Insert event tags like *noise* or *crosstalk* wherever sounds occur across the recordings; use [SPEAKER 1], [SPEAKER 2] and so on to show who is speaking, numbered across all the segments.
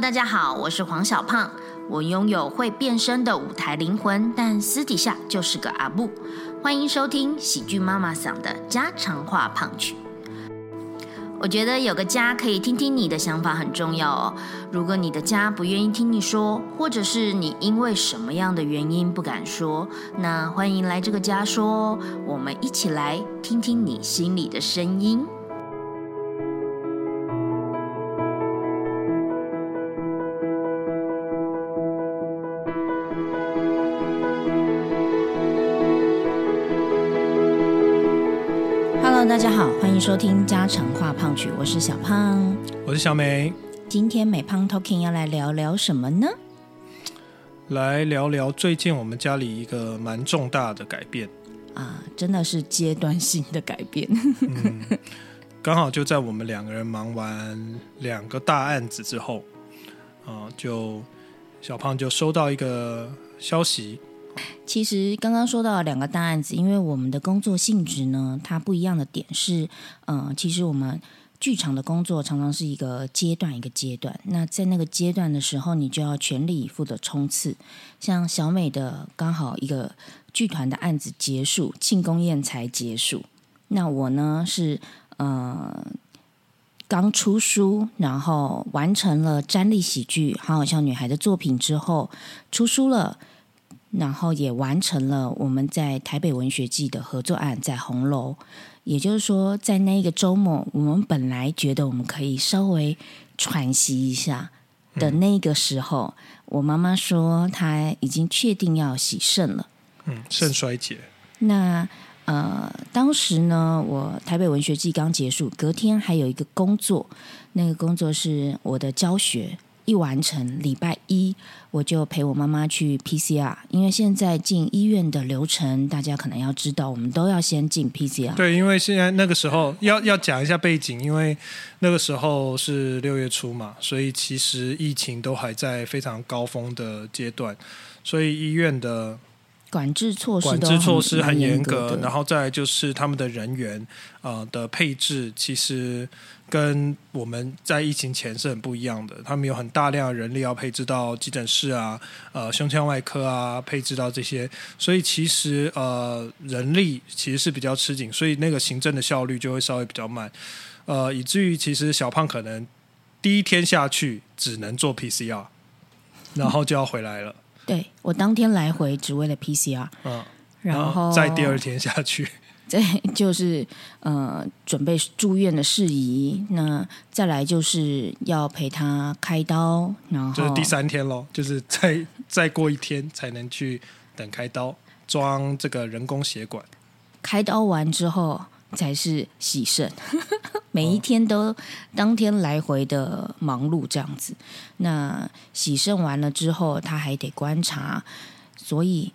[SPEAKER 1] 大家好，我是黄小胖。我拥有会变身的舞台灵魂，但私底下就是个阿布。欢迎收听喜剧妈妈桑的家常话胖曲。我觉得有个家可以听听你的想法很重要哦。如果你的家不愿意听你说，或者是你因为什么样的原因不敢说，那欢迎来这个家说，我们一起来听听你心里的声音。收听家常话胖曲，我是小胖，
[SPEAKER 2] 我是小美。
[SPEAKER 1] 今天美胖 Talking 要来聊聊什么呢？
[SPEAKER 2] 来聊聊最近我们家里一个蛮重大的改变
[SPEAKER 1] 啊，真的是阶段性的改变。
[SPEAKER 2] 嗯，刚好就在我们两个人忙完两个大案子之后，啊，就小胖就收到一个消息。
[SPEAKER 1] 其实刚刚说到两个大案子，因为我们的工作性质呢，它不一样的点是，嗯，其实我们剧场的工作常常是一个阶段一个阶段。那在那个阶段的时候，你就要全力以赴的冲刺。像小美的刚好一个剧团的案子结束，庆功宴才结束。那我呢是呃刚出书，然后完成了詹丽喜剧《好好像女孩》的作品之后，出书了。然后也完成了我们在台北文学季的合作案，在红楼。也就是说，在那一个周末，我们本来觉得我们可以稍微喘息一下的那个时候，我妈妈说她已经确定要洗肾了。
[SPEAKER 2] 嗯，肾衰竭。
[SPEAKER 1] 那呃，当时呢，我台北文学季刚结束，隔天还有一个工作，那个工作是我的教学。一完成，礼拜一我就陪我妈妈去 PCR，因为现在进医院的流程，大家可能要知道，我们都要先进 PCR。
[SPEAKER 2] 对，因为现在那个时候要要讲一下背景，因为那个时候是六月初嘛，所以其实疫情都还在非常高峰的阶段，所以医院的
[SPEAKER 1] 管制措施
[SPEAKER 2] 管制措施很
[SPEAKER 1] 严
[SPEAKER 2] 格，然后再就是他们的人员呃的配置，其实。跟我们在疫情前是很不一样的，他们有很大量的人力要配置到急诊室啊，呃，胸腔外科啊，配置到这些，所以其实呃人力其实是比较吃紧，所以那个行政的效率就会稍微比较慢，呃，以至于其实小胖可能第一天下去只能做 PCR，然后就要回来了。
[SPEAKER 1] 对我当天来回只为了 PCR，嗯，然后
[SPEAKER 2] 再第二天下去。
[SPEAKER 1] 对，就是呃，准备住院的事宜。那再来就是要陪他开刀，然后
[SPEAKER 2] 就是第三天喽，就是再再过一天才能去等开刀，装这个人工血管。
[SPEAKER 1] 开刀完之后才是洗肾，*laughs* 每一天都当天来回的忙碌这样子。那洗肾完了之后，他还得观察，所以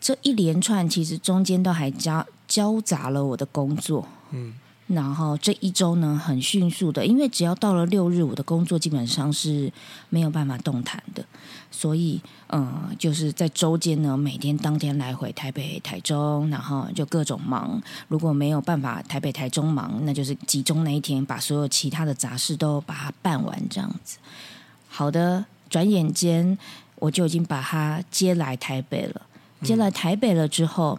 [SPEAKER 1] 这一连串其实中间都还加。交杂了我的工作，嗯，然后这一周呢，很迅速的，因为只要到了六日，我的工作基本上是没有办法动弹的，所以，嗯，就是在周间呢，每天当天来回台北、台中，然后就各种忙。如果没有办法台北、台中忙，那就是集中那一天，把所有其他的杂事都把它办完，这样子。好的，转眼间我就已经把他接来台北了。接来台北了之后。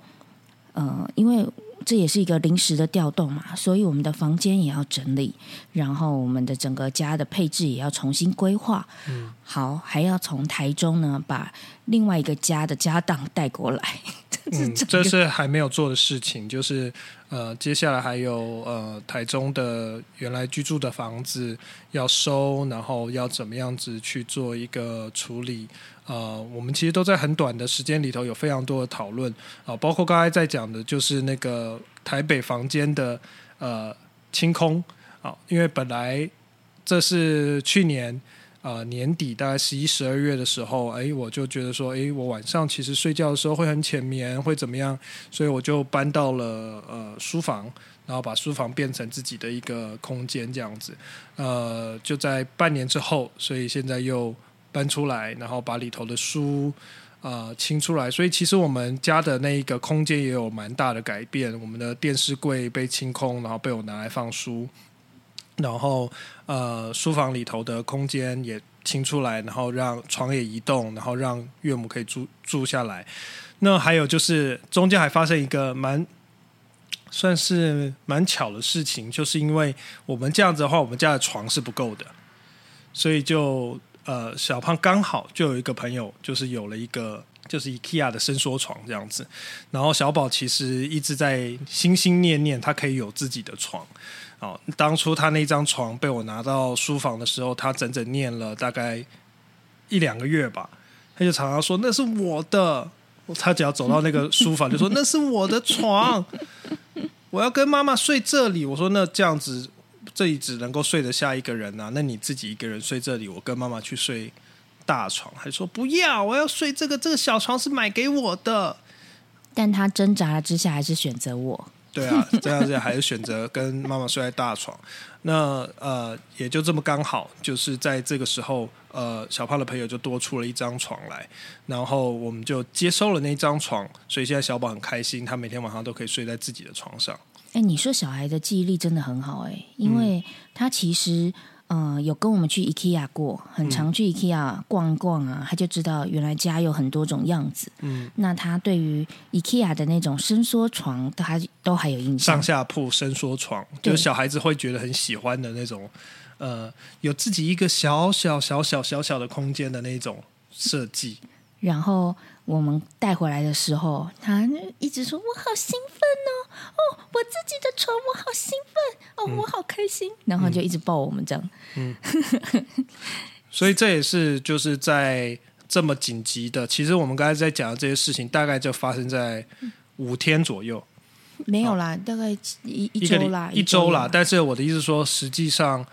[SPEAKER 1] 呃，因为这也是一个临时的调动嘛，所以我们的房间也要整理，然后我们的整个家的配置也要重新规划。嗯，好，还要从台中呢把另外一个家的家当带过来。*laughs*
[SPEAKER 2] 嗯，这是还没有做的事情，就是呃，接下来还有呃，台中的原来居住的房子要收，然后要怎么样子去做一个处理。呃，我们其实都在很短的时间里头有非常多的讨论啊，包括刚才在讲的，就是那个台北房间的呃清空啊，因为本来这是去年呃年底大概十一十二月的时候，哎，我就觉得说，哎，我晚上其实睡觉的时候会很浅眠，会怎么样，所以我就搬到了呃书房，然后把书房变成自己的一个空间这样子，呃，就在半年之后，所以现在又。搬出来，然后把里头的书啊清出来，所以其实我们家的那一个空间也有蛮大的改变。我们的电视柜被清空，然后被我拿来放书，然后呃书房里头的空间也清出来，然后让床也移动，然后让岳母可以住住下来。那还有就是中间还发生一个蛮算是蛮巧的事情，就是因为我们这样子的话，我们家的床是不够的，所以就呃小胖刚好就有一个朋友，就是有了一个就是 IKEA 的伸缩床这样子，然后小宝其实一直在心心念念他可以有自己的床。哦，当初他那张床被我拿到书房的时候，他整整念了大概一两个月吧，他就常常说那是我的。他只要走到那个书房，*laughs* 就说那是我的床，我要跟妈妈睡这里。我说那这样子，这里只能够睡得下一个人啊，那你自己一个人睡这里，我跟妈妈去睡大床。还说不要，我要睡这个，这个小床是买给我的。
[SPEAKER 1] 但他挣扎了之下，还是选择我。
[SPEAKER 2] 对啊，*laughs* 这样子还是选择跟妈妈睡在大床。那呃，也就这么刚好，就是在这个时候，呃，小胖的朋友就多出了一张床来，然后我们就接收了那张床，所以现在小宝很开心，他每天晚上都可以睡在自己的床上。
[SPEAKER 1] 哎，你说小孩的记忆力真的很好哎，因为他其实。嗯，有跟我们去 IKEA 过，很常去 IKEA 逛逛啊，他就知道原来家有很多种样子。嗯，那他对于 IKEA 的那种伸缩床，他都还有印
[SPEAKER 2] 象。上下铺伸缩床，就是小孩子会觉得很喜欢的那种，呃，有自己一个小小小小小小的空间的那种设计。
[SPEAKER 1] 然后。我们带回来的时候，他一直说：“我好兴奋哦，哦，我自己的床，我好兴奋哦，我好开心。”然后就一直抱我们这样。嗯，*laughs*
[SPEAKER 2] 所以这也是就是在这么紧急的，其实我们刚才在讲的这些事情，大概就发生在五天左右。
[SPEAKER 1] 没有啦，大概一一周啦，
[SPEAKER 2] 一周啦。但是我的意思说，实际上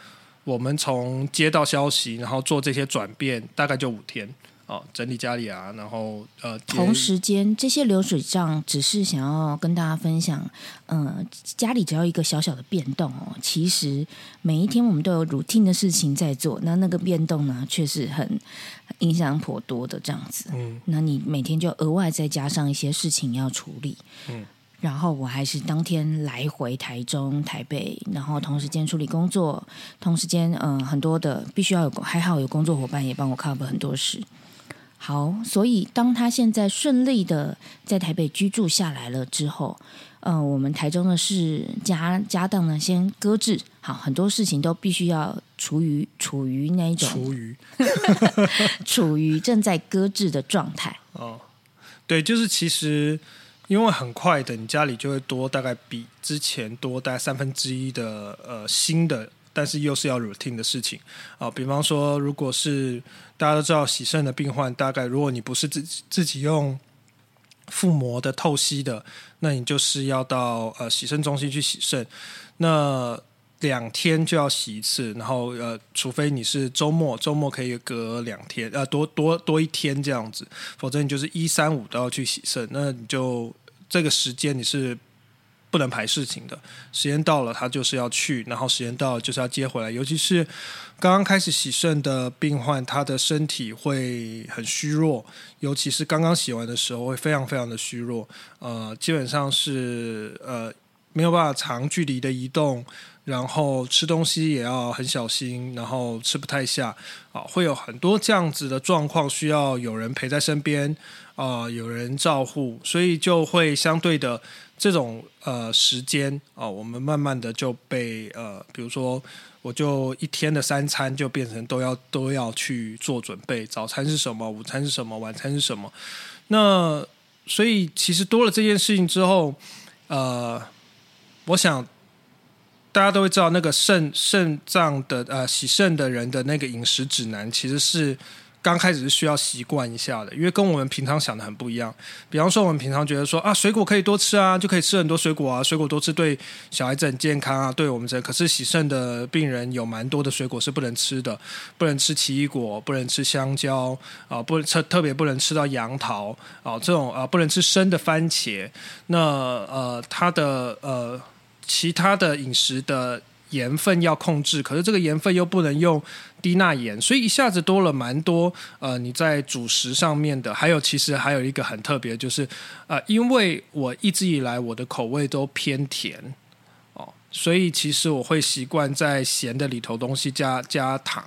[SPEAKER 2] 我们从接到消息，然后做这些转变，大概就五天。哦，整理家里啊，然后呃，
[SPEAKER 1] 同时间这些流水账只是想要跟大家分享，嗯，家里只要一个小小的变动哦，其实每一天我们都有 routine 的事情在做，那那个变动呢，却是很影响颇多的这样子。嗯，那你每天就额外再加上一些事情要处理。嗯，然后我还是当天来回台中、台北，然后同时间处理工作，同时间嗯，很多的必须要有，还好有工作伙伴也帮我 cover 很多事。好，所以当他现在顺利的在台北居住下来了之后，呃，我们台中的事家家当呢先搁置，好，很多事情都必须要处于处于那一种
[SPEAKER 2] 处于 *laughs*
[SPEAKER 1] 处于正在搁置的状态。
[SPEAKER 2] 哦，对，就是其实因为很快的，你家里就会多大概比之前多大概三分之一的呃新的。但是又是要 routine 的事情啊，比方说，如果是大家都知道洗肾的病患，大概如果你不是自己自己用腹膜的透析的，那你就是要到呃洗肾中心去洗肾，那两天就要洗一次，然后呃，除非你是周末，周末可以隔两天，呃，多多多一天这样子，否则你就是一三五都要去洗肾，那你就这个时间你是。不能排事情的，时间到了他就是要去，然后时间到了就是要接回来。尤其是刚刚开始洗肾的病患，他的身体会很虚弱，尤其是刚刚洗完的时候会非常非常的虚弱。呃，基本上是呃没有办法长距离的移动，然后吃东西也要很小心，然后吃不太下啊，会有很多这样子的状况，需要有人陪在身边啊，有人照护，所以就会相对的。这种呃时间啊，我们慢慢的就被呃，比如说，我就一天的三餐就变成都要都要去做准备，早餐是什么，午餐是什么，晚餐是什么。那所以其实多了这件事情之后，呃，我想大家都会知道，那个肾肾脏的呃洗肾的人的那个饮食指南其实是。刚开始是需要习惯一下的，因为跟我们平常想的很不一样。比方说，我们平常觉得说啊，水果可以多吃啊，就可以吃很多水果啊，水果多吃对小孩子很健康啊，对我们这可是喜肾的病人有蛮多的水果是不能吃的，不能吃奇异果，不能吃香蕉啊，不特特别不能吃到杨桃啊，这种啊不能吃生的番茄。那呃，他的呃其他的饮食的。盐分要控制，可是这个盐分又不能用低钠盐，所以一下子多了蛮多。呃，你在主食上面的，还有其实还有一个很特别，就是呃，因为我一直以来我的口味都偏甜哦，所以其实我会习惯在咸的里头东西加加糖，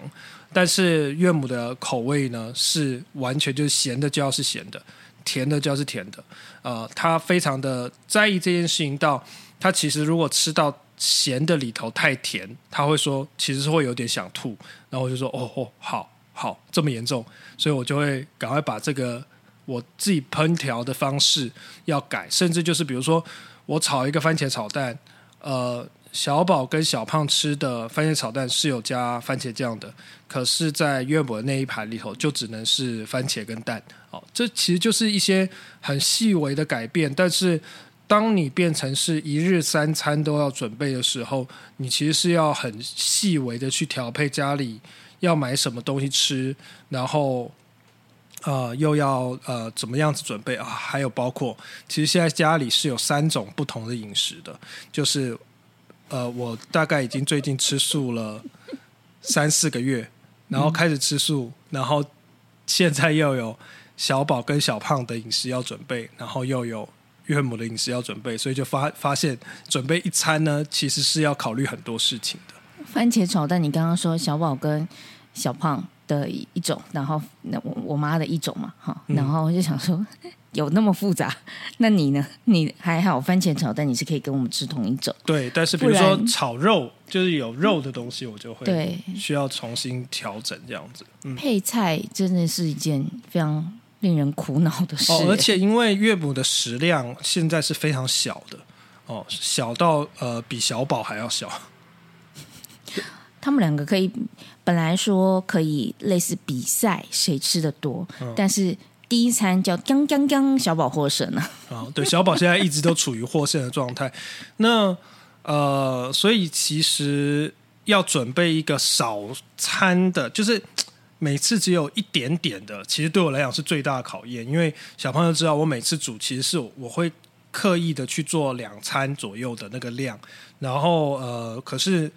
[SPEAKER 2] 但是岳母的口味呢是完全就是咸的就要是咸的，甜的就要是甜的。呃，他非常的在意这件事情，到他其实如果吃到咸的里头太甜，他会说其实是会有点想吐，然后我就说哦哦好好这么严重，所以我就会赶快把这个我自己烹调的方式要改，甚至就是比如说我炒一个番茄炒蛋，呃。小宝跟小胖吃的番茄炒蛋是有加番茄酱的，可是，在岳母的那一盘里头就只能是番茄跟蛋。哦，这其实就是一些很细微的改变。但是，当你变成是一日三餐都要准备的时候，你其实是要很细微的去调配家里要买什么东西吃，然后，呃，又要呃怎么样子准备啊？还有包括，其实现在家里是有三种不同的饮食的，就是。呃，我大概已经最近吃素了三四个月，然后开始吃素，然后现在又有小宝跟小胖的饮食要准备，然后又有岳母的饮食要准备，所以就发发现准备一餐呢，其实是要考虑很多事情的。
[SPEAKER 1] 番茄炒蛋，你刚刚说小宝跟小胖的一种，然后那我我妈的一种嘛，哈，然后我就想说。*laughs* 有那么复杂？那你呢？你还好，番茄炒蛋你是可以跟我们吃同一种。
[SPEAKER 2] 对，但是比如说炒肉，就是有肉的东西，我就会对需要重新调整这样子。
[SPEAKER 1] 配菜真的是一件非常令人苦恼的事。
[SPEAKER 2] 哦，而且因为岳母的食量现在是非常小的，哦，小到呃比小宝还要小。*laughs*
[SPEAKER 1] 他们两个可以本来说可以类似比赛谁吃的多，但是。第一餐叫“刚刚刚”，小宝获胜了。
[SPEAKER 2] 啊，*laughs* 对，小宝现在一直都处于获胜的状态。那呃，所以其实要准备一个少餐的，就是每次只有一点点的，其实对我来讲是最大的考验。因为小朋友知道，我每次煮其实是我会刻意的去做两餐左右的那个量，然后呃，可是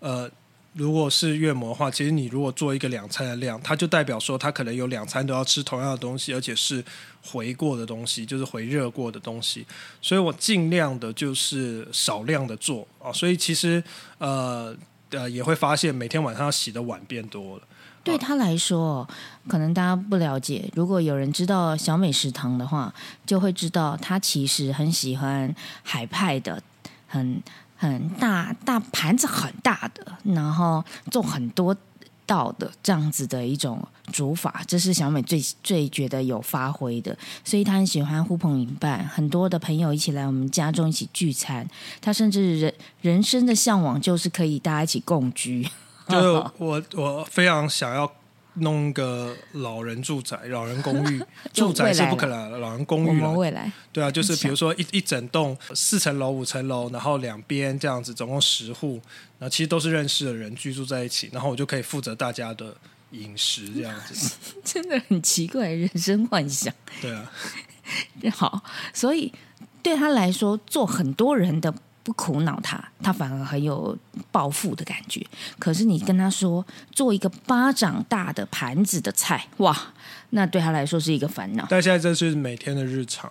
[SPEAKER 2] 呃。如果是月模的话，其实你如果做一个两餐的量，它就代表说它可能有两餐都要吃同样的东西，而且是回过的东西，就是回热过的东西。所以我尽量的就是少量的做啊。所以其实呃呃 *laughs* 也会发现每天晚上要洗的碗变多了。
[SPEAKER 1] 对他来说，可能大家不了解。如果有人知道小美食堂的话，就会知道他其实很喜欢海派的，很。很大大盘子很大的，然后做很多道的这样子的一种煮法，这是小美最最觉得有发挥的，所以她很喜欢呼朋引伴，很多的朋友一起来我们家中一起聚餐。她甚至人人生的向往就是可以大家一起共居。
[SPEAKER 2] 就是我我非常想要。弄个老人住宅、老人公寓，*laughs* 住宅是不可能，老人公寓了。
[SPEAKER 1] 未来，
[SPEAKER 2] 对啊，就是比如说一一整栋四层楼、五层楼，然后两边这样子，总共十户，然后其实都是认识的人居住在一起，然后我就可以负责大家的饮食这样子。*laughs*
[SPEAKER 1] 真的很奇怪，人生幻想。
[SPEAKER 2] 对啊，*laughs*
[SPEAKER 1] 好，所以对他来说，做很多人的。不苦恼他，他反而很有暴富的感觉。可是你跟他说做一个巴掌大的盘子的菜，哇，那对他来说是一个烦恼。
[SPEAKER 2] 但现在这是每天的日常，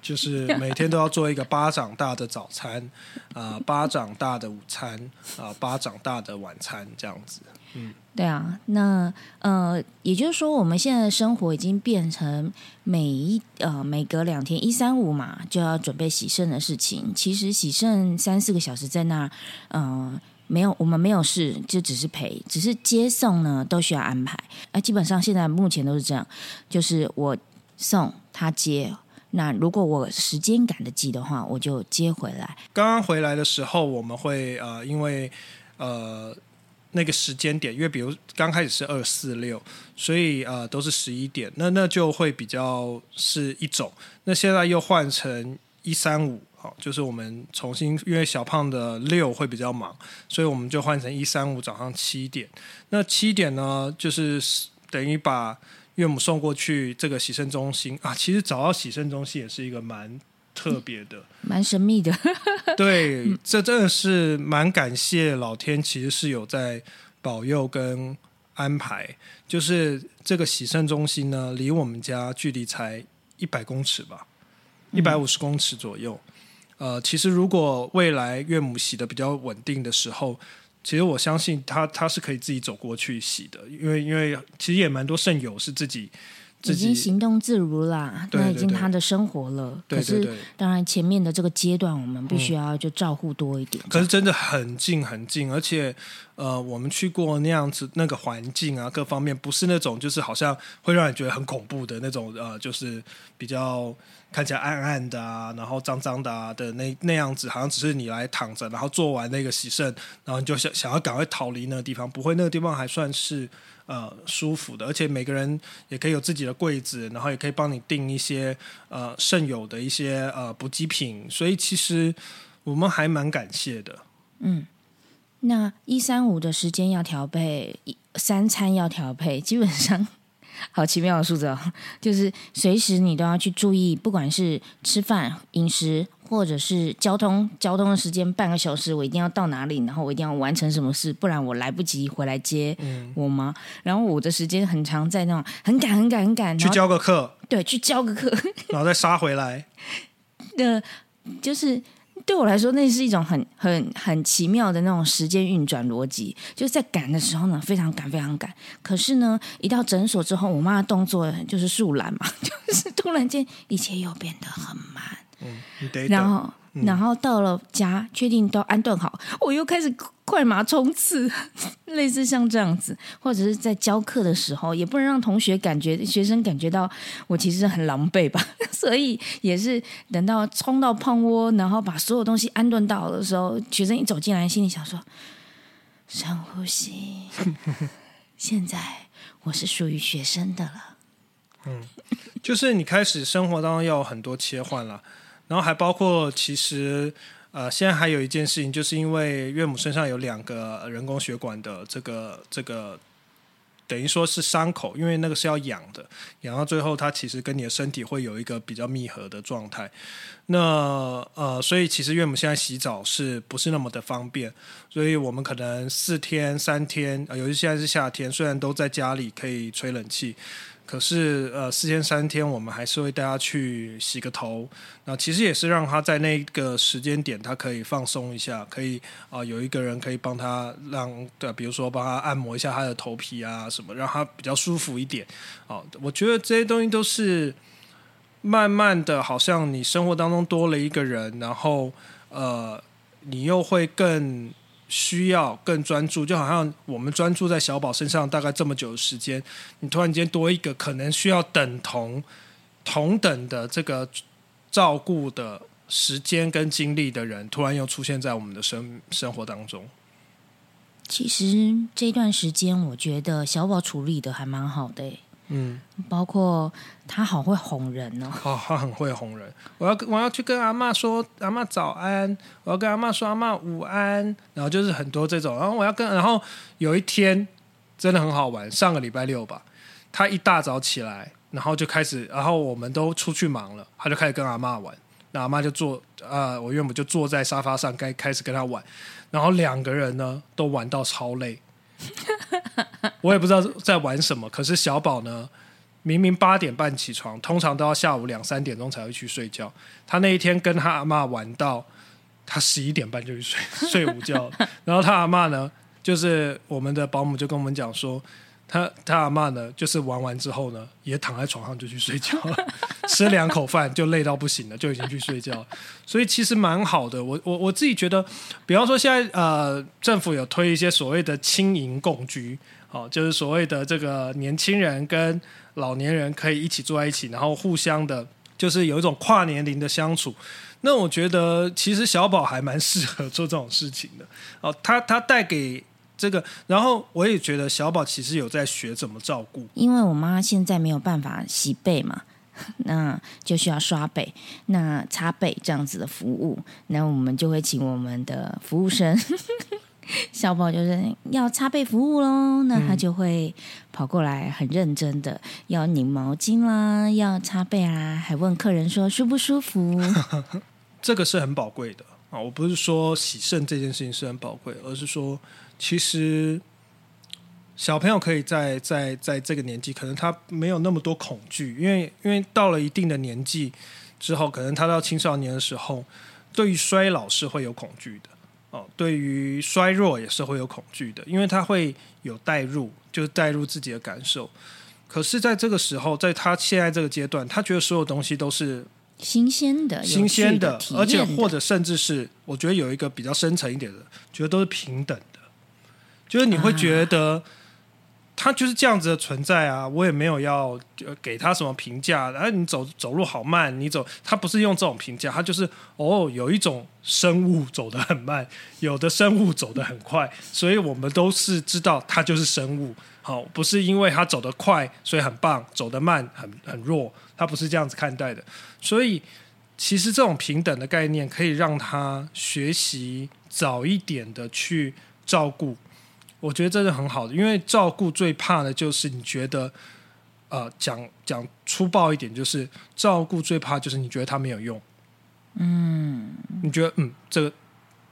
[SPEAKER 2] 就是每天都要做一个巴掌大的早餐，啊，巴掌大的午餐，啊，巴掌大的晚餐，这样子。嗯，
[SPEAKER 1] 对啊，那呃，也就是说，我们现在的生活已经变成每一呃每隔两天一三五嘛，就要准备喜肾的事情。其实喜肾三四个小时在那，嗯，没有我们没有事，就只是陪，只是接送呢都需要安排。啊，基本上现在目前都是这样，就是我送他接。那如果我时间赶得及的话，我就接回来。
[SPEAKER 2] 刚刚回来的时候，我们会呃，因为呃。那个时间点，因为比如刚开始是二四六，所以呃都是十一点，那那就会比较是一种。那现在又换成一三五，好，就是我们重新，因为小胖的六会比较忙，所以我们就换成一三五早上七点。那七点呢，就是等于把岳母送过去这个洗肾中心啊。其实找到洗肾中心也是一个蛮。特别的，
[SPEAKER 1] 蛮神秘的。
[SPEAKER 2] 对，*laughs* *laughs* 这真的是蛮感谢老天，其实是有在保佑跟安排。就是这个洗肾中心呢，离我们家距离才一百公尺吧，一百五十公尺左右。呃，其实如果未来岳母洗的比较稳定的时候，其实我相信他他是可以自己走过去洗的，因为因为其实也蛮多肾友是自己。
[SPEAKER 1] 已经行动自如啦，那已经他的生活了。
[SPEAKER 2] 可
[SPEAKER 1] 是，当然前面的这个阶段，我们必须要就照顾多一点。
[SPEAKER 2] 可是真的很近很近，而且呃，我们去过那样子那个环境啊，各方面不是那种就是好像会让你觉得很恐怖的那种呃，就是比较看起来暗暗的啊，然后脏脏的啊的那那样子，好像只是你来躺着，然后做完那个洗肾，然后你就想想要赶快逃离那个地方，不会那个地方还算是。呃，舒服的，而且每个人也可以有自己的柜子，然后也可以帮你订一些呃剩有的一些呃补给品，所以其实我们还蛮感谢的。
[SPEAKER 1] 嗯，那一三五的时间要调配，三餐要调配，基本上好奇妙的数字哦，*laughs* 就是随时你都要去注意，不管是吃饭饮食。或者是交通交通的时间半个小时，我一定要到哪里，然后我一定要完成什么事，不然我来不及回来接我妈。然后我的时间很长，在那种很赶很赶很赶
[SPEAKER 2] 去教个课，
[SPEAKER 1] 对，去教个课，
[SPEAKER 2] 然后再杀回来。*laughs*
[SPEAKER 1] 呃，就是对我来说，那是一种很很很奇妙的那种时间运转逻辑。就是在赶的时候呢，非常赶，非常赶。可是呢，一到诊所之后，我妈的动作就是树懒嘛，*laughs* 就是突然间一切又变得很慢。然后，然后到了家，确定都安顿好，我又开始快马冲刺，*laughs* 类似像这样子，或者是在教课的时候，也不能让同学感觉、学生感觉到我其实很狼狈吧，*laughs* 所以也是等到冲到胖窝，然后把所有东西安顿到的时候，学生一走进来，心里想说：深呼吸，*laughs* 现在我是属于学生的了。
[SPEAKER 2] 嗯，就是你开始生活当中要有很多切换了。然后还包括，其实呃，现在还有一件事情，就是因为岳母身上有两个人工血管的这个这个，等于说是伤口，因为那个是要养的，养到最后，它其实跟你的身体会有一个比较密合的状态。那呃，所以其实岳母现在洗澡是不是那么的方便？所以我们可能四天三天，尤其现在是夏天，虽然都在家里可以吹冷气。可是，呃，四天三天，我们还是会带他去洗个头。那其实也是让他在那个时间点，他可以放松一下，可以啊，有一个人可以帮他让，对，比如说帮他按摩一下他的头皮啊，什么，让他比较舒服一点。哦，我觉得这些东西都是慢慢的，好像你生活当中多了一个人，然后呃，你又会更。需要更专注，就好像我们专注在小宝身上大概这么久的时间，你突然间多一个可能需要等同同等的这个照顾的时间跟精力的人，突然又出现在我们的生生活当中。
[SPEAKER 1] 其实这段时间，我觉得小宝处理的还蛮好的。
[SPEAKER 2] 嗯，
[SPEAKER 1] 包括他好会哄人哦，
[SPEAKER 2] 好，他很会哄人。我要我要去跟阿妈说，阿妈早安。我要跟阿妈说，阿妈午安。然后就是很多这种。然后我要跟，然后有一天真的很好玩，上个礼拜六吧，他一大早起来，然后就开始，然后我们都出去忙了，他就开始跟阿妈玩。那阿妈就坐，啊，我岳母就坐在沙发上，该开始跟他玩。然后两个人呢，都玩到超累。*laughs* 我也不知道在玩什么，可是小宝呢，明明八点半起床，通常都要下午两三点钟才会去睡觉。他那一天跟他阿妈玩到他十一点半就去睡睡午觉，然后他阿妈呢，就是我们的保姆就跟我们讲说。他他阿妈呢，就是玩完之后呢，也躺在床上就去睡觉了，*laughs* 吃两口饭就累到不行了，就已经去睡觉。所以其实蛮好的。我我我自己觉得，比方说现在呃，政府有推一些所谓的轻盈共居，哦，就是所谓的这个年轻人跟老年人可以一起坐在一起，然后互相的，就是有一种跨年龄的相处。那我觉得其实小宝还蛮适合做这种事情的。哦，他他带给。这个，然后我也觉得小宝其实有在学怎么照顾，
[SPEAKER 1] 因为我妈现在没有办法洗背嘛，*laughs* 那就需要刷背、那擦背这样子的服务，那我们就会请我们的服务生 *laughs* 小宝就是要擦背服务喽，那他就会跑过来很认真的要拧毛巾啦，要擦背啊，还问客人说舒不舒服，*laughs*
[SPEAKER 2] 这个是很宝贵的啊！我不是说洗肾这件事情是很宝贵，而是说。其实，小朋友可以在在在这个年纪，可能他没有那么多恐惧，因为因为到了一定的年纪之后，可能他到青少年的时候，对于衰老是会有恐惧的哦，对于衰弱也是会有恐惧的，因为他会有代入，就是代入自己的感受。可是，在这个时候，在他现在这个阶段，他觉得所有东西都是
[SPEAKER 1] 新鲜的、
[SPEAKER 2] 新鲜
[SPEAKER 1] 的，
[SPEAKER 2] 而且或者甚至是，我觉得有一个比较深层一点的，觉得都是平等的，就是你会觉得。他就是这样子的存在啊，我也没有要给他什么评价。然后，你走走路好慢，你走，他不是用这种评价，他就是哦，有一种生物走得很慢，*laughs* 有的生物走得很快，所以我们都是知道它就是生物。好，不是因为他走得快所以很棒，走得慢很很弱，他不是这样子看待的。所以其实这种平等的概念可以让他学习早一点的去照顾。我觉得这是很好的，因为照顾最怕的就是你觉得，呃，讲讲粗暴一点，就是照顾最怕就是你觉得他没有用，嗯，你觉得嗯，这个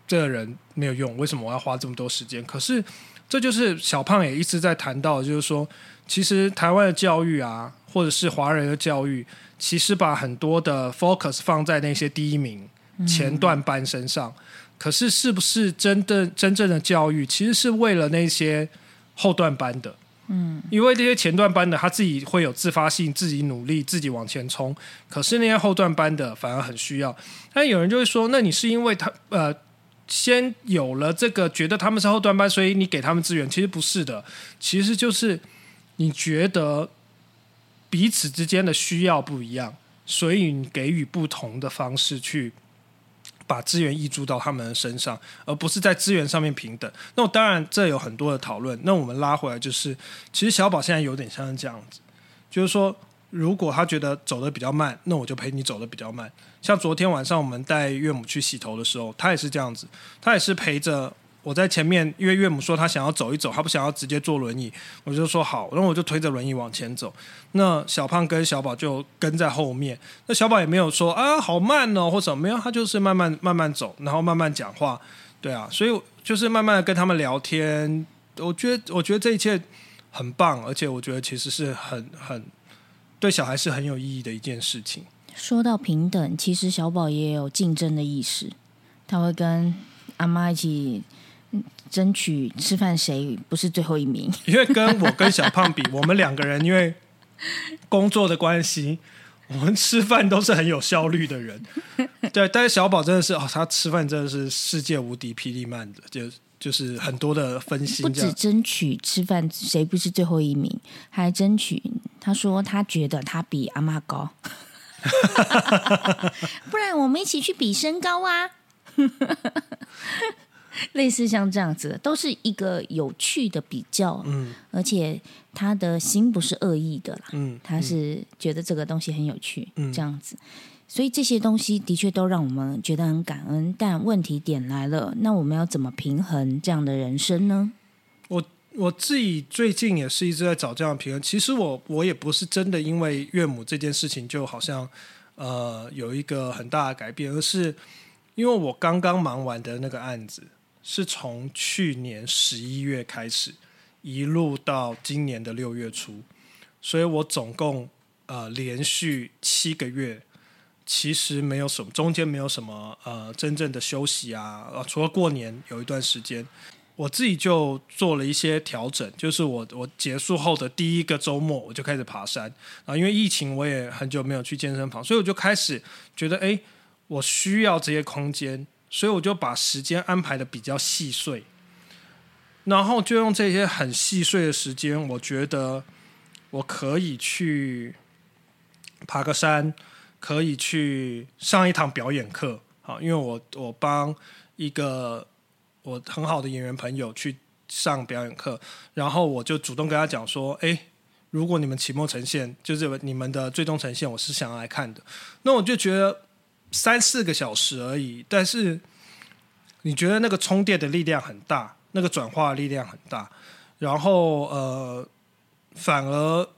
[SPEAKER 2] 这个人没有用，为什么我要花这么多时间？可是这就是小胖也一直在谈到，就是说，其实台湾的教育啊，或者是华人的教育，其实把很多的 focus 放在那些第一名前段班身上。可是，是不是真的真正的教育，其实是为了那些后段班的？嗯，因为这些前段班的他自己会有自发性，自己努力，自己往前冲。可是那些后段班的反而很需要。但有人就会说，那你是因为他呃，先有了这个，觉得他们是后段班，所以你给他们资源？其实不是的，其实就是你觉得彼此之间的需要不一样，所以你给予不同的方式去。把资源溢注到他们的身上，而不是在资源上面平等。那我当然这有很多的讨论。那我们拉回来就是，其实小宝现在有点像这样子，就是说，如果他觉得走的比较慢，那我就陪你走的比较慢。像昨天晚上我们带岳母去洗头的时候，他也是这样子，他也是陪着。我在前面，因为岳母说她想要走一走，她不想要直接坐轮椅，我就说好，然后我就推着轮椅往前走。那小胖跟小宝就跟在后面，那小宝也没有说啊好慢哦或者没有，他就是慢慢慢慢走，然后慢慢讲话，对啊，所以就是慢慢的跟他们聊天。我觉得我觉得这一切很棒，而且我觉得其实是很很对小孩是很有意义的一件事情。
[SPEAKER 1] 说到平等，其实小宝也有竞争的意识，他会跟阿妈一起。争取吃饭谁不是最后一名？
[SPEAKER 2] 因为跟我跟小胖比，我们两个人因为工作的关系，我们吃饭都是很有效率的人。*laughs* 对，但是小宝真的是哦，他吃饭真的是世界无敌霹雳慢的，就就是很多的分析。
[SPEAKER 1] 不止争取吃饭谁不是最后一名，还争取他说他觉得他比阿妈高，*laughs* *laughs* 不然我们一起去比身高啊。*laughs* 类似像这样子，都是一个有趣的比较，嗯，而且他的心不是恶意的啦，嗯，他是觉得这个东西很有趣，嗯，这样子，所以这些东西的确都让我们觉得很感恩。但问题点来了，那我们要怎么平衡这样的人生呢？
[SPEAKER 2] 我我自己最近也是一直在找这样的平衡。其实我我也不是真的因为岳母这件事情就好像呃有一个很大的改变，而是因为我刚刚忙完的那个案子。是从去年十一月开始，一路到今年的六月初，所以我总共呃连续七个月，其实没有什么中间没有什么呃真正的休息啊，除了过年有一段时间，我自己就做了一些调整，就是我我结束后的第一个周末我就开始爬山啊，因为疫情我也很久没有去健身房，所以我就开始觉得哎，我需要这些空间。所以我就把时间安排的比较细碎，然后就用这些很细碎的时间，我觉得我可以去爬个山，可以去上一堂表演课，好，因为我我帮一个我很好的演员朋友去上表演课，然后我就主动跟他讲说，哎，如果你们期末呈现，就是你们的最终呈现，我是想要来看的，那我就觉得。三四个小时而已，但是你觉得那个充电的力量很大，那个转化的力量很大，然后呃，反而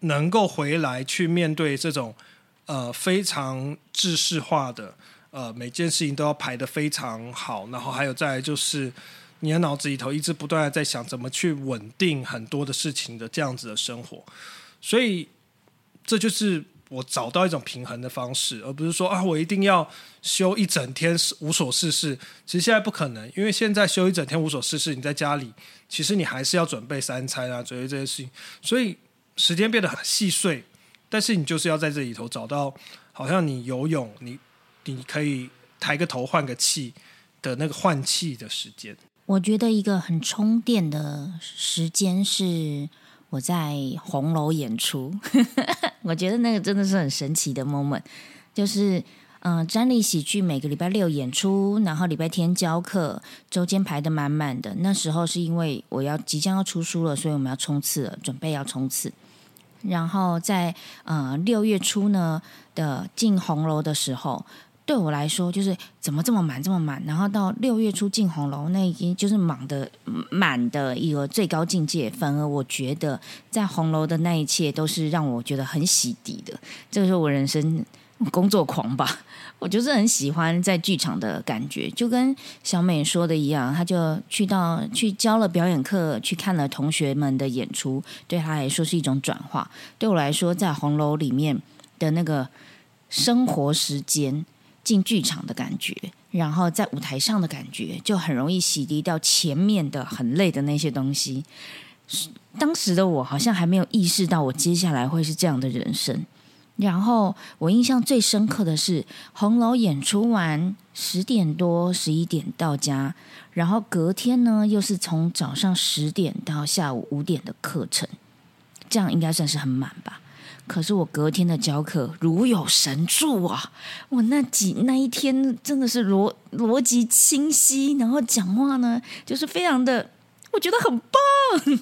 [SPEAKER 2] 能够回来去面对这种呃非常制式化的呃每件事情都要排的非常好，然后还有再就是你的脑子里头一直不断的在想怎么去稳定很多的事情的这样子的生活，所以这就是我找到一种平衡的方式，而不是说啊，我一定要休一整天无所事事。其实现在不可能，因为现在休一整天无所事事，你在家里，其实你还是要准备三餐啊，准备这些事情，所以时间变得很细碎。但是你就是要在这里头找到，好像你游泳，你你可以抬个头换个气的那个换气的时间。
[SPEAKER 1] 我觉得一个很充电的时间是。我在红楼演出，*laughs* 我觉得那个真的是很神奇的 moment。就是，嗯，詹丽喜剧每个礼拜六演出，然后礼拜天教课，周间排的满满的。那时候是因为我要即将要出书了，所以我们要冲刺了，准备要冲刺。然后在呃六月初呢的进红楼的时候。对我来说，就是怎么这么满，这么满，然后到六月初进红楼，那已经就是满的满的一个最高境界。反而我觉得在红楼的那一切都是让我觉得很洗涤的。这个是我人生工作狂吧，*laughs* 我就是很喜欢在剧场的感觉。就跟小美说的一样，她就去到去教了表演课，去看了同学们的演出，对她来说是一种转化。对我来说，在红楼里面的那个生活时间。进剧场的感觉，然后在舞台上的感觉，就很容易洗涤掉前面的很累的那些东西。当时的我好像还没有意识到，我接下来会是这样的人生。然后我印象最深刻的是，红楼演出完十点多、十一点到家，然后隔天呢又是从早上十点到下午五点的课程，这样应该算是很满吧。可是我隔天的教课如有神助啊！我那几那一天真的是逻逻辑清晰，然后讲话呢就是非常的，*laughs* 我觉得很棒，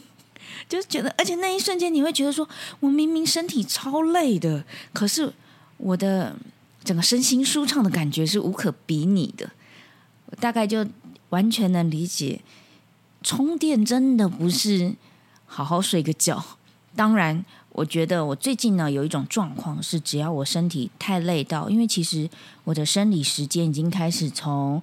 [SPEAKER 1] 就是觉得，而且那一瞬间你会觉得说，我明明身体超累的，可是我的整个身心舒畅的感觉是无可比拟的。我大概就完全能理解，充电真的不是好好睡个觉，当然。我觉得我最近呢有一种状况是，只要我身体太累到，因为其实我的生理时间已经开始从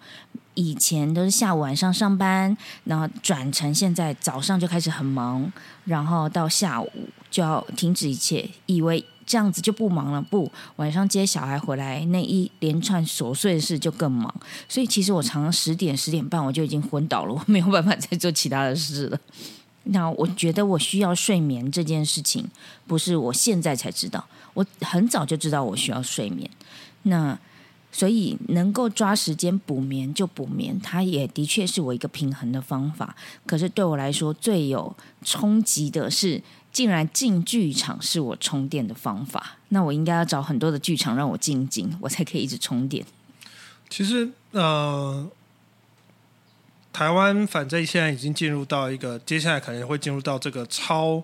[SPEAKER 1] 以前都是下午晚上上班，然后转成现在早上就开始很忙，然后到下午就要停止一切，以为这样子就不忙了。不，晚上接小孩回来那一连串琐碎的事就更忙，所以其实我常常十点十点半我就已经昏倒了，我没有办法再做其他的事了。那我觉得我需要睡眠这件事情，不是我现在才知道，我很早就知道我需要睡眠。那所以能够抓时间补眠就补眠，它也的确是我一个平衡的方法。可是对我来说，最有冲击的是，竟然进剧场是我充电的方法。那我应该要找很多的剧场让我静静，我才可以一直充电。
[SPEAKER 2] 其实，呃。台湾反正现在已经进入到一个，接下来可能会进入到这个超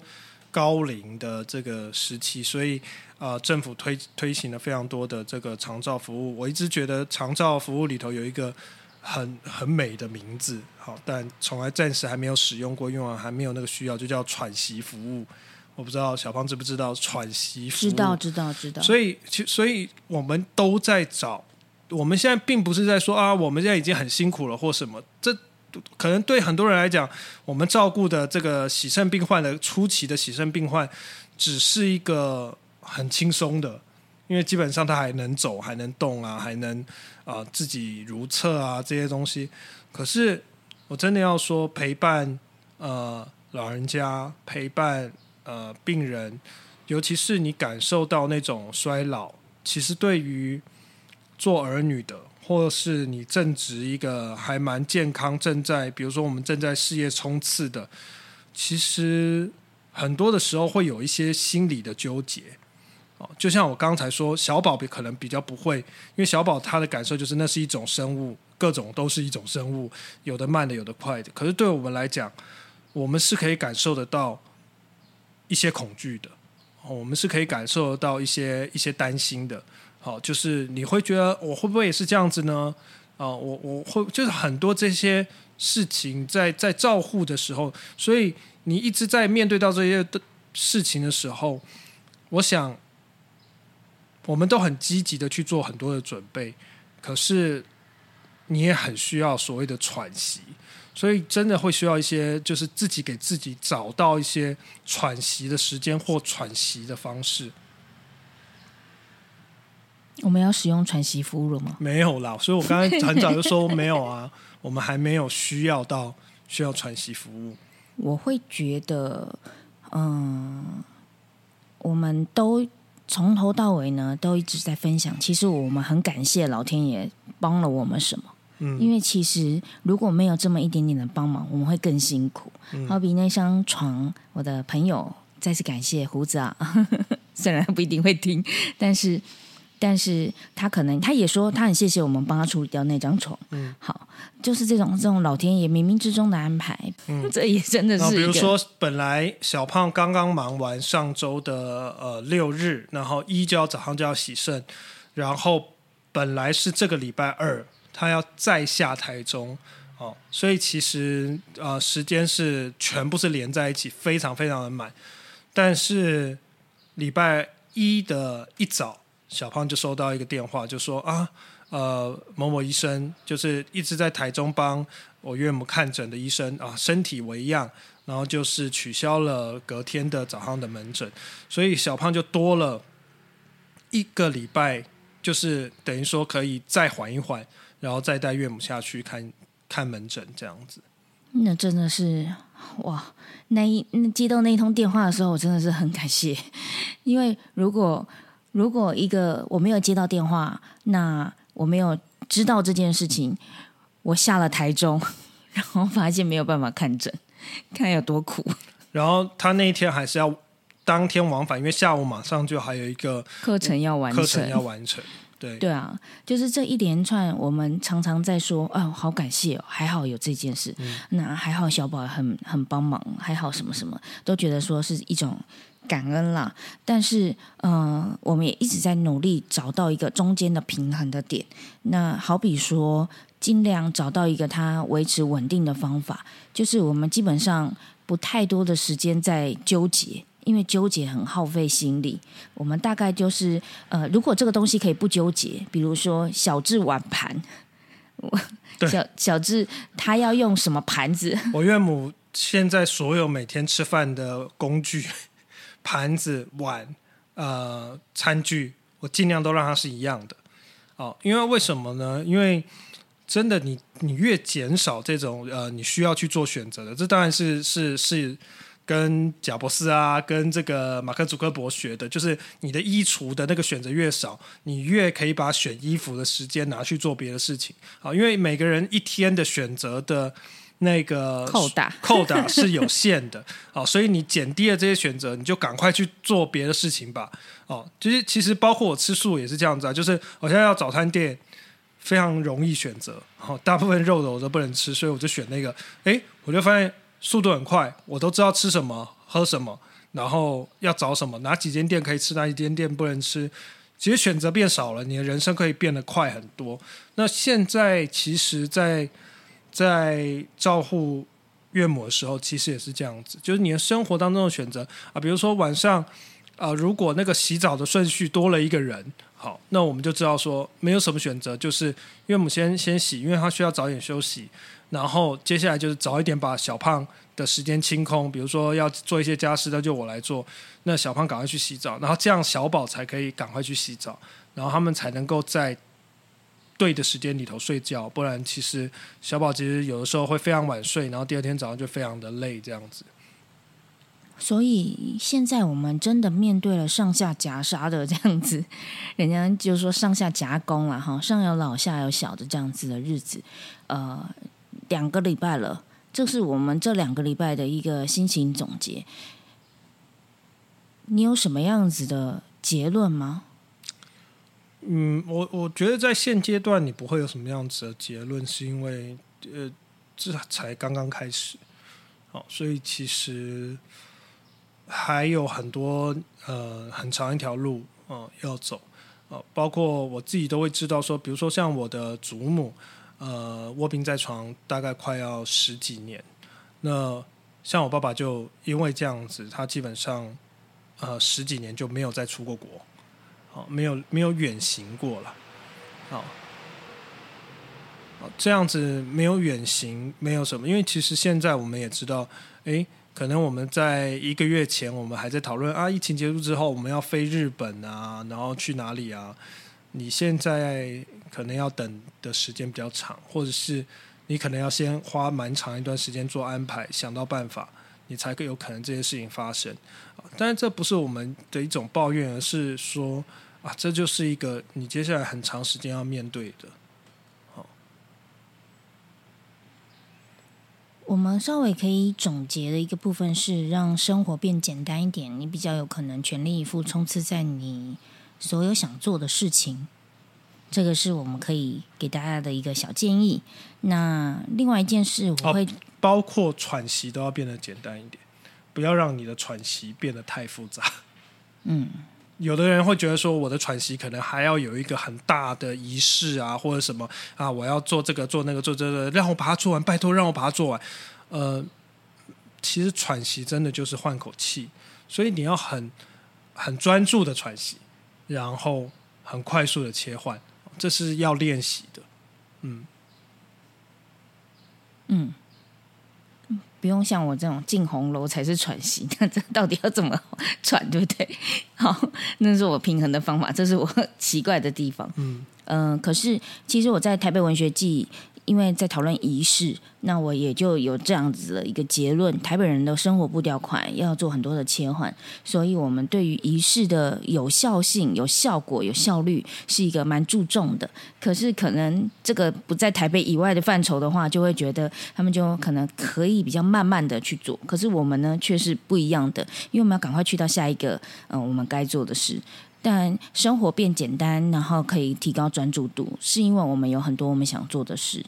[SPEAKER 2] 高龄的这个时期，所以啊，政府推推行了非常多的这个长照服务。我一直觉得长照服务里头有一个很很美的名字，好，但从来暂时还没有使用过，用完还没有那个需要，就叫喘息服务。我不知道小芳知不知道喘息服务？
[SPEAKER 1] 知道，知道，知道。
[SPEAKER 2] 所以，其所以我们都在找。我们现在并不是在说啊，我们现在已经很辛苦了或什么，这。可能对很多人来讲，我们照顾的这个喜肾病患的初期的喜肾病患，只是一个很轻松的，因为基本上他还能走，还能动啊，还能啊自己如厕啊这些东西。可是我真的要说，陪伴呃老人家，陪伴呃病人，尤其是你感受到那种衰老，其实对于做儿女的。或是你正值一个还蛮健康，正在比如说我们正在事业冲刺的，其实很多的时候会有一些心理的纠结。哦，就像我刚才说，小宝可能比较不会，因为小宝他的感受就是那是一种生物，各种都是一种生物，有的慢的，有的快的。可是对我们来讲，我们是可以感受得到一些恐惧的，我们是可以感受得到一些一些担心的。好，就是你会觉得我会不会也是这样子呢？啊，我我会就是很多这些事情在在照护的时候，所以你一直在面对到这些的事情的时候，我想我们都很积极的去做很多的准备，可是你也很需要所谓的喘息，所以真的会需要一些就是自己给自己找到一些喘息的时间或喘息的方式。
[SPEAKER 1] 我们要使用喘息服务了吗？
[SPEAKER 2] 没有啦，所以我刚才很早就说没有啊，我们还没有需要到需要喘息服务。
[SPEAKER 1] 我会觉得，嗯，我们都从头到尾呢，都一直在分享。其实我们很感谢老天爷帮了我们什么。
[SPEAKER 2] 嗯，
[SPEAKER 1] 因为其实如果没有这么一点点的帮忙，我们会更辛苦。好比那张床，我的朋友再次感谢胡子啊，*laughs* 虽然他不一定会听，但是但是他可能他也说他很谢谢我们帮他处理掉那张床。
[SPEAKER 2] 嗯，
[SPEAKER 1] 好，就是这种这种老天爷冥冥之中的安排。
[SPEAKER 2] 嗯，*laughs*
[SPEAKER 1] 这也真的是。
[SPEAKER 2] 比如说，本来小胖刚刚忙完上周的呃六日，然后一就要早上就要洗肾，然后本来是这个礼拜二。他要再下台中哦，所以其实呃时间是全部是连在一起，非常非常的满。但是礼拜一的一早，小胖就收到一个电话，就说啊呃某某医生就是一直在台中帮我岳母看诊的医生啊，身体为恙，然后就是取消了隔天的早上的门诊，所以小胖就多了一个礼拜，就是等于说可以再缓一缓。然后再带岳母下去看看门诊，这样子。
[SPEAKER 1] 那真的是哇！那一那接到那一通电话的时候，我真的是很感谢，因为如果如果一个我没有接到电话，那我没有知道这件事情，我下了台中，然后发现没有办法看诊，看有多苦。
[SPEAKER 2] 然后他那一天还是要当天往返，因为下午马上就还有一个
[SPEAKER 1] 课程要完成，
[SPEAKER 2] 课程要完成。对
[SPEAKER 1] 对啊，就是这一连串，我们常常在说，哦，好感谢哦，还好有这件事，那还好小宝很很帮忙，还好什么什么，都觉得说是一种感恩啦。但是，嗯，我们也一直在努力找到一个中间的平衡的点。那好比说，尽量找到一个它维持稳定的方法，就是我们基本上不太多的时间在纠结。因为纠结很耗费心力，我们大概就是呃，如果这个东西可以不纠结，比如说小智碗盘，我小小智他要用什么盘子？
[SPEAKER 2] 我岳母现在所有每天吃饭的工具、盘子、碗、呃餐具，我尽量都让它是一样的。哦，因为为什么呢？因为真的，你你越减少这种呃，你需要去做选择的，这当然是是是。跟贾博士啊，跟这个马克·祖克伯学的，就是你的衣橱的那个选择越少，你越可以把选衣服的时间拿去做别的事情。好，因为每个人一天的选择的那个
[SPEAKER 1] 扣打 *laughs*
[SPEAKER 2] 扣打是有限的。哦，所以你减低了这些选择，你就赶快去做别的事情吧。哦，就是其实包括我吃素也是这样子啊，就是我现在要早餐店非常容易选择，好，大部分肉的我都不能吃，所以我就选那个。哎，我就发现。速度很快，我都知道吃什么、喝什么，然后要找什么，哪几间店可以吃，哪几间店不能吃。其实选择变少了，你的人生可以变得快很多。那现在其实，在在在照顾岳母的时候，其实也是这样子，就是你的生活当中的选择啊，比如说晚上啊，如果那个洗澡的顺序多了一个人，好，那我们就知道说没有什么选择，就是岳母先先洗，因为他需要早点休息。然后接下来就是早一点把小胖的时间清空，比如说要做一些家事，那就我来做。那小胖赶快去洗澡，然后这样小宝才可以赶快去洗澡，然后他们才能够在对的时间里头睡觉。不然，其实小宝其实有的时候会非常晚睡，然后第二天早上就非常的累，这样子。
[SPEAKER 1] 所以现在我们真的面对了上下夹杀的这样子，*laughs* 人家就说上下夹攻了哈，上有老下有小的这样子的日子，呃。两个礼拜了，这是我们这两个礼拜的一个心情总结。你有什么样子的结论吗？
[SPEAKER 2] 嗯，我我觉得在现阶段你不会有什么样子的结论，是因为呃，这才刚刚开始，好，所以其实还有很多呃很长一条路啊要走啊，包括我自己都会知道说，比如说像我的祖母。呃，卧病在床大概快要十几年。那像我爸爸就因为这样子，他基本上呃十几年就没有再出过国，好，没有没有远行过了，好，这样子没有远行，没有什么。因为其实现在我们也知道，哎，可能我们在一个月前，我们还在讨论啊，疫情结束之后我们要飞日本啊，然后去哪里啊？你现在可能要等的时间比较长，或者是你可能要先花蛮长一段时间做安排，想到办法，你才有可能这些事情发生。但是这不是我们的一种抱怨，而是说啊，这就是一个你接下来很长时间要面对的。
[SPEAKER 1] 我们稍微可以总结的一个部分是，让生活变简单一点，你比较有可能全力以赴冲刺在你所有想做的事情。这个是我们可以给大家的一个小建议。那另外一件事，我会
[SPEAKER 2] 包括喘息都要变得简单一点，不要让你的喘息变得太复杂。
[SPEAKER 1] 嗯，
[SPEAKER 2] 有的人会觉得说，我的喘息可能还要有一个很大的仪式啊，或者什么啊，我要做这个做那个做这个，让我把它做完，拜托让我把它做完。呃，其实喘息真的就是换口气，所以你要很很专注的喘息，然后很快速的切换。这是要练习的，嗯，
[SPEAKER 1] 嗯，不用像我这种进红楼才是喘息，那 *laughs* 这到底要怎么喘，对不对？好，那是我平衡的方法，这是我 *laughs* 奇怪的地方。
[SPEAKER 2] 嗯
[SPEAKER 1] 嗯，可是其实我在台北文学季。因为在讨论仪式，那我也就有这样子的一个结论：台北人的生活步调快，要做很多的切换，所以我们对于仪式的有效性、有效果、有效率是一个蛮注重的。可是可能这个不在台北以外的范畴的话，就会觉得他们就可能可以比较慢慢的去做。可是我们呢，却是不一样的，因为我们要赶快去到下一个嗯，我们该做的事。但生活变简单，然后可以提高专注度，是因为我们有很多我们想做的事。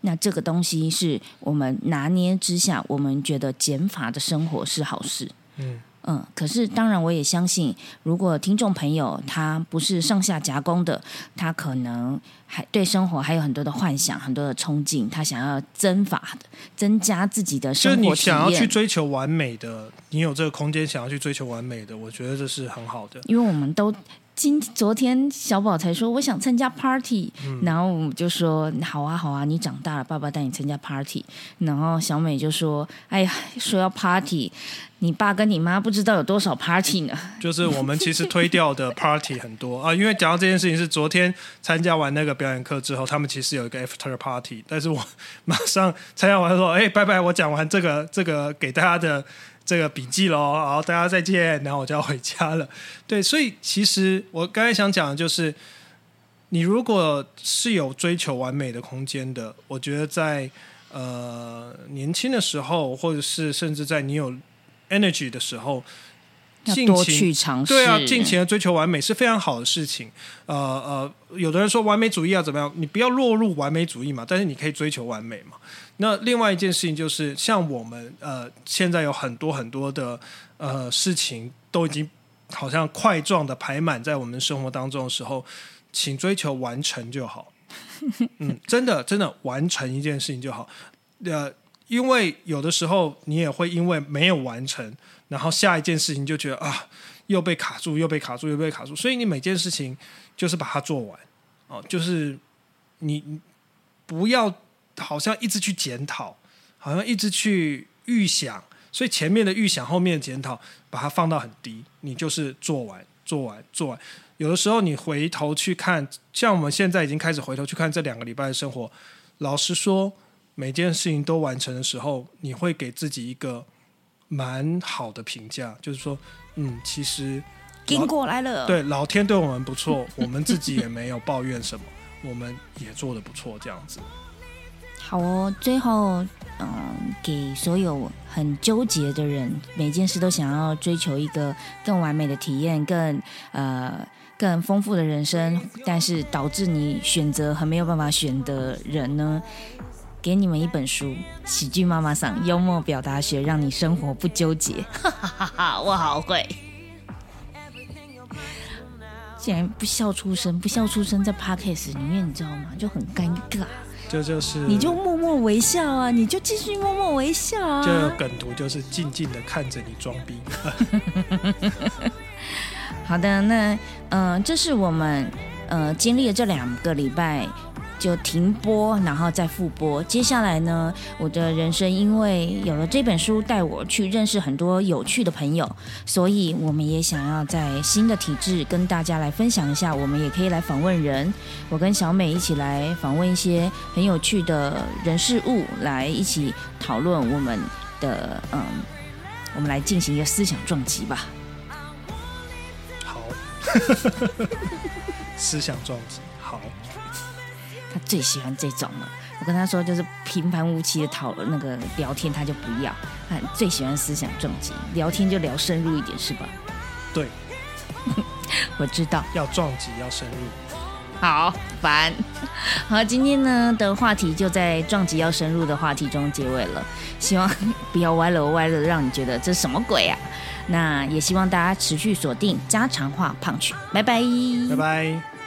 [SPEAKER 1] 那这个东西是我们拿捏之下，我们觉得减法的生活是好事。
[SPEAKER 2] 嗯
[SPEAKER 1] 嗯，可是当然我也相信，如果听众朋友他不是上下夹攻的，他可能还对生活还有很多的幻想、很多的憧憬，他想要增法的，增加自己的生活
[SPEAKER 2] 就是你想要去追求完美的，你有这个空间想要去追求完美的，我觉得这是很好的。
[SPEAKER 1] 因为我们都。今昨天小宝才说我想参加 party，然后我们就说好啊好啊，你长大了，爸爸带你参加 party。然后小美就说：“哎呀，说要 party，你爸跟你妈不知道有多少 party 呢。*laughs* ”
[SPEAKER 2] 就是我们其实推掉的 party 很多啊，因为讲到这件事情是昨天参加完那个表演课之后，他们其实有一个 after party，但是我马上参加完说：“哎，拜拜，我讲完这个这个给大家的。”这个笔记喽，好，大家再见，然后我就要回家了。*laughs* 对，所以其实我刚才想讲的就是，你如果是有追求完美的空间的，我觉得在呃年轻的时候，或者是甚至在你有 energy 的时候。
[SPEAKER 1] 多去尝试，
[SPEAKER 2] 对啊，尽情的追求完美是非常好的事情。呃呃，有的人说完美主义要怎么样？你不要落入完美主义嘛，但是你可以追求完美嘛。那另外一件事情就是，像我们呃，现在有很多很多的呃事情都已经好像块状的排满在我们生活当中的时候，请追求完成就好。*laughs* 嗯，真的真的完成一件事情就好。呃，因为有的时候你也会因为没有完成。然后下一件事情就觉得啊，又被卡住，又被卡住，又被卡住。所以你每件事情就是把它做完哦，就是你不要好像一直去检讨，好像一直去预想。所以前面的预想，后面的检讨，把它放到很低。你就是做完，做完，做完。有的时候你回头去看，像我们现在已经开始回头去看这两个礼拜的生活。老实说，每件事情都完成的时候，你会给自己一个。蛮好的评价，就是说，嗯，其实
[SPEAKER 1] 经过来了，
[SPEAKER 2] 对，老天对我们不错，我们自己也没有抱怨什么，*laughs* 我们也做的不错，这样子。
[SPEAKER 1] 好哦，最后，嗯，给所有很纠结的人，每件事都想要追求一个更完美的体验，更呃更丰富的人生，但是导致你选择很没有办法选的人呢？给你们一本书，《喜剧妈妈桑幽默表达学》，让你生活不纠结。哈哈哈哈我好会，竟然不笑出声，不笑出声在 podcast 里面，你知道吗？就很尴尬。
[SPEAKER 2] 这就是，
[SPEAKER 1] 你就默默微笑啊，你就继续默默微笑啊。
[SPEAKER 2] 这个梗图就是静静的看着你装逼。*laughs*
[SPEAKER 1] 好的，那嗯，这是我们呃经历了这两个礼拜。就停播，然后再复播。接下来呢，我的人生因为有了这本书，带我去认识很多有趣的朋友，所以我们也想要在新的体制跟大家来分享一下。我们也可以来访问人，我跟小美一起来访问一些很有趣的人事物，来一起讨论我们的嗯，我们来进行一个思想撞击吧。
[SPEAKER 2] 好，思想撞击。好。
[SPEAKER 1] 他最喜欢这种了。我跟他说，就是平凡无奇的讨论那个聊天，他就不要。他最喜欢思想撞击，聊天就聊深入一点，是吧？
[SPEAKER 2] 对，*laughs*
[SPEAKER 1] 我知道。
[SPEAKER 2] 要撞击，要深入。
[SPEAKER 1] 好烦。好，今天呢的话题就在撞击要深入的话题中结尾了。希望不要歪了歪了，让你觉得这什么鬼啊？那也希望大家持续锁定家常话胖曲。拜拜，
[SPEAKER 2] 拜拜。